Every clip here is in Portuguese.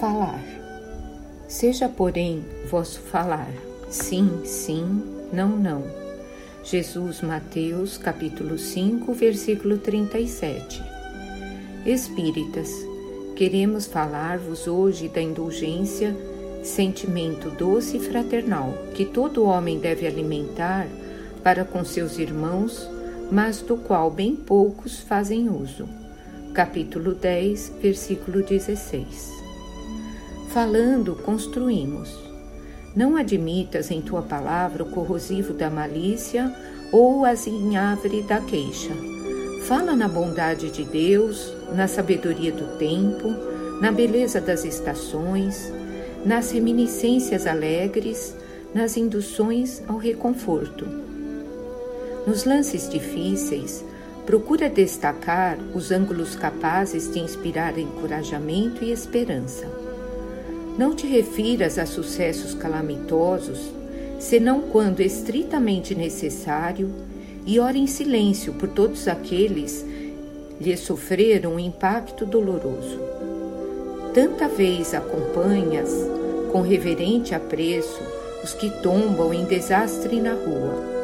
falar. Seja, porém, vosso falar sim, sim, não, não. Jesus, Mateus, capítulo 5, versículo 37. Espíritas, queremos falar-vos hoje da indulgência, sentimento doce e fraternal que todo homem deve alimentar para com seus irmãos, mas do qual bem poucos fazem uso. Capítulo 10, versículo 16. Falando, construímos. Não admitas em tua palavra o corrosivo da malícia ou o azinhavre da queixa. Fala na bondade de Deus, na sabedoria do tempo, na beleza das estações, nas reminiscências alegres, nas induções ao reconforto. Nos lances difíceis, procura destacar os ângulos capazes de inspirar encorajamento e esperança. Não te refiras a sucessos calamitosos, senão quando estritamente necessário, e ora em silêncio por todos aqueles lhe sofreram um impacto doloroso. Tanta vez acompanhas, com reverente apreço, os que tombam em desastre na rua.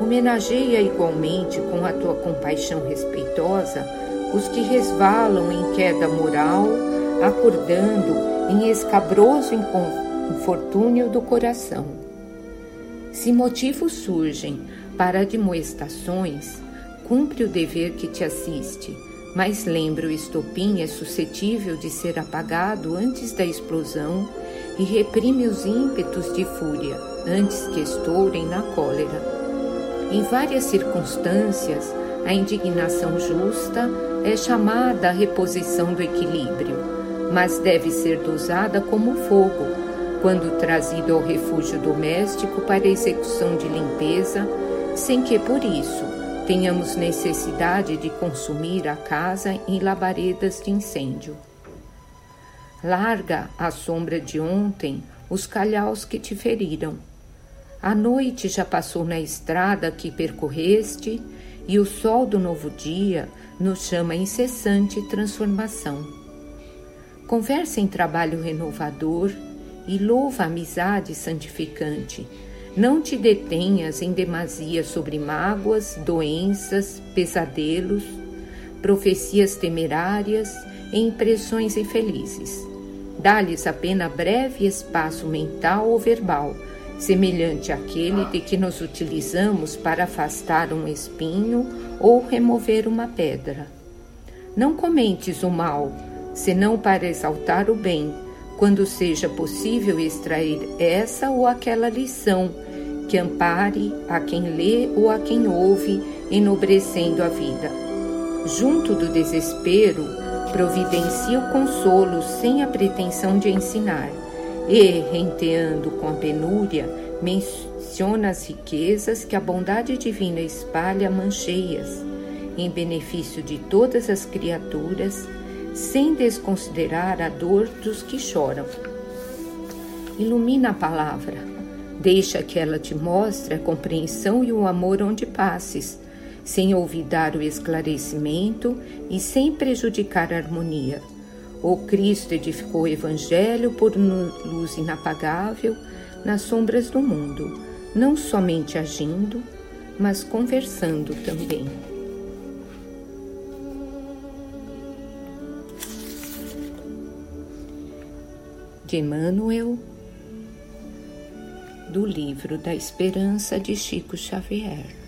Homenageia igualmente com a tua compaixão respeitosa os que resvalam em queda moral, acordando em escabroso infortúnio do coração. Se motivos surgem para admoestações, cumpre o dever que te assiste mas lembra o estopim é suscetível de ser apagado antes da explosão e reprime os ímpetos de fúria antes que estourem na cólera. Em várias circunstâncias, a indignação justa é chamada a reposição do equilíbrio, mas deve ser dosada como fogo, quando trazido ao refúgio doméstico para execução de limpeza, sem que por isso tenhamos necessidade de consumir a casa em labaredas de incêndio. Larga à sombra de ontem os calhaus que te feriram. A noite já passou na estrada que percorreste e o sol do novo dia nos chama incessante transformação. Conversa em trabalho renovador e louva a amizade santificante não te detenhas em demasia sobre mágoas, doenças, pesadelos, profecias temerárias e impressões infelizes. Dá-lhes apenas breve espaço mental ou verbal, semelhante àquele de que nos utilizamos para afastar um espinho ou remover uma pedra. Não comentes o mal, senão para exaltar o bem, quando seja possível extrair essa ou aquela lição que ampare a quem lê ou a quem ouve, enobrecendo a vida. Junto do desespero, providencia o consolo sem a pretensão de ensinar, e, renteando com a penúria, menciona as riquezas que a bondade divina espalha mancheias, em benefício de todas as criaturas, sem desconsiderar a dor dos que choram. Ilumina a palavra, Deixa que ela te mostre a compreensão e o amor onde passes, sem olvidar o esclarecimento e sem prejudicar a harmonia. O Cristo edificou o Evangelho por luz inapagável nas sombras do mundo, não somente agindo, mas conversando também. De Emmanuel do livro da Esperança de Chico Xavier.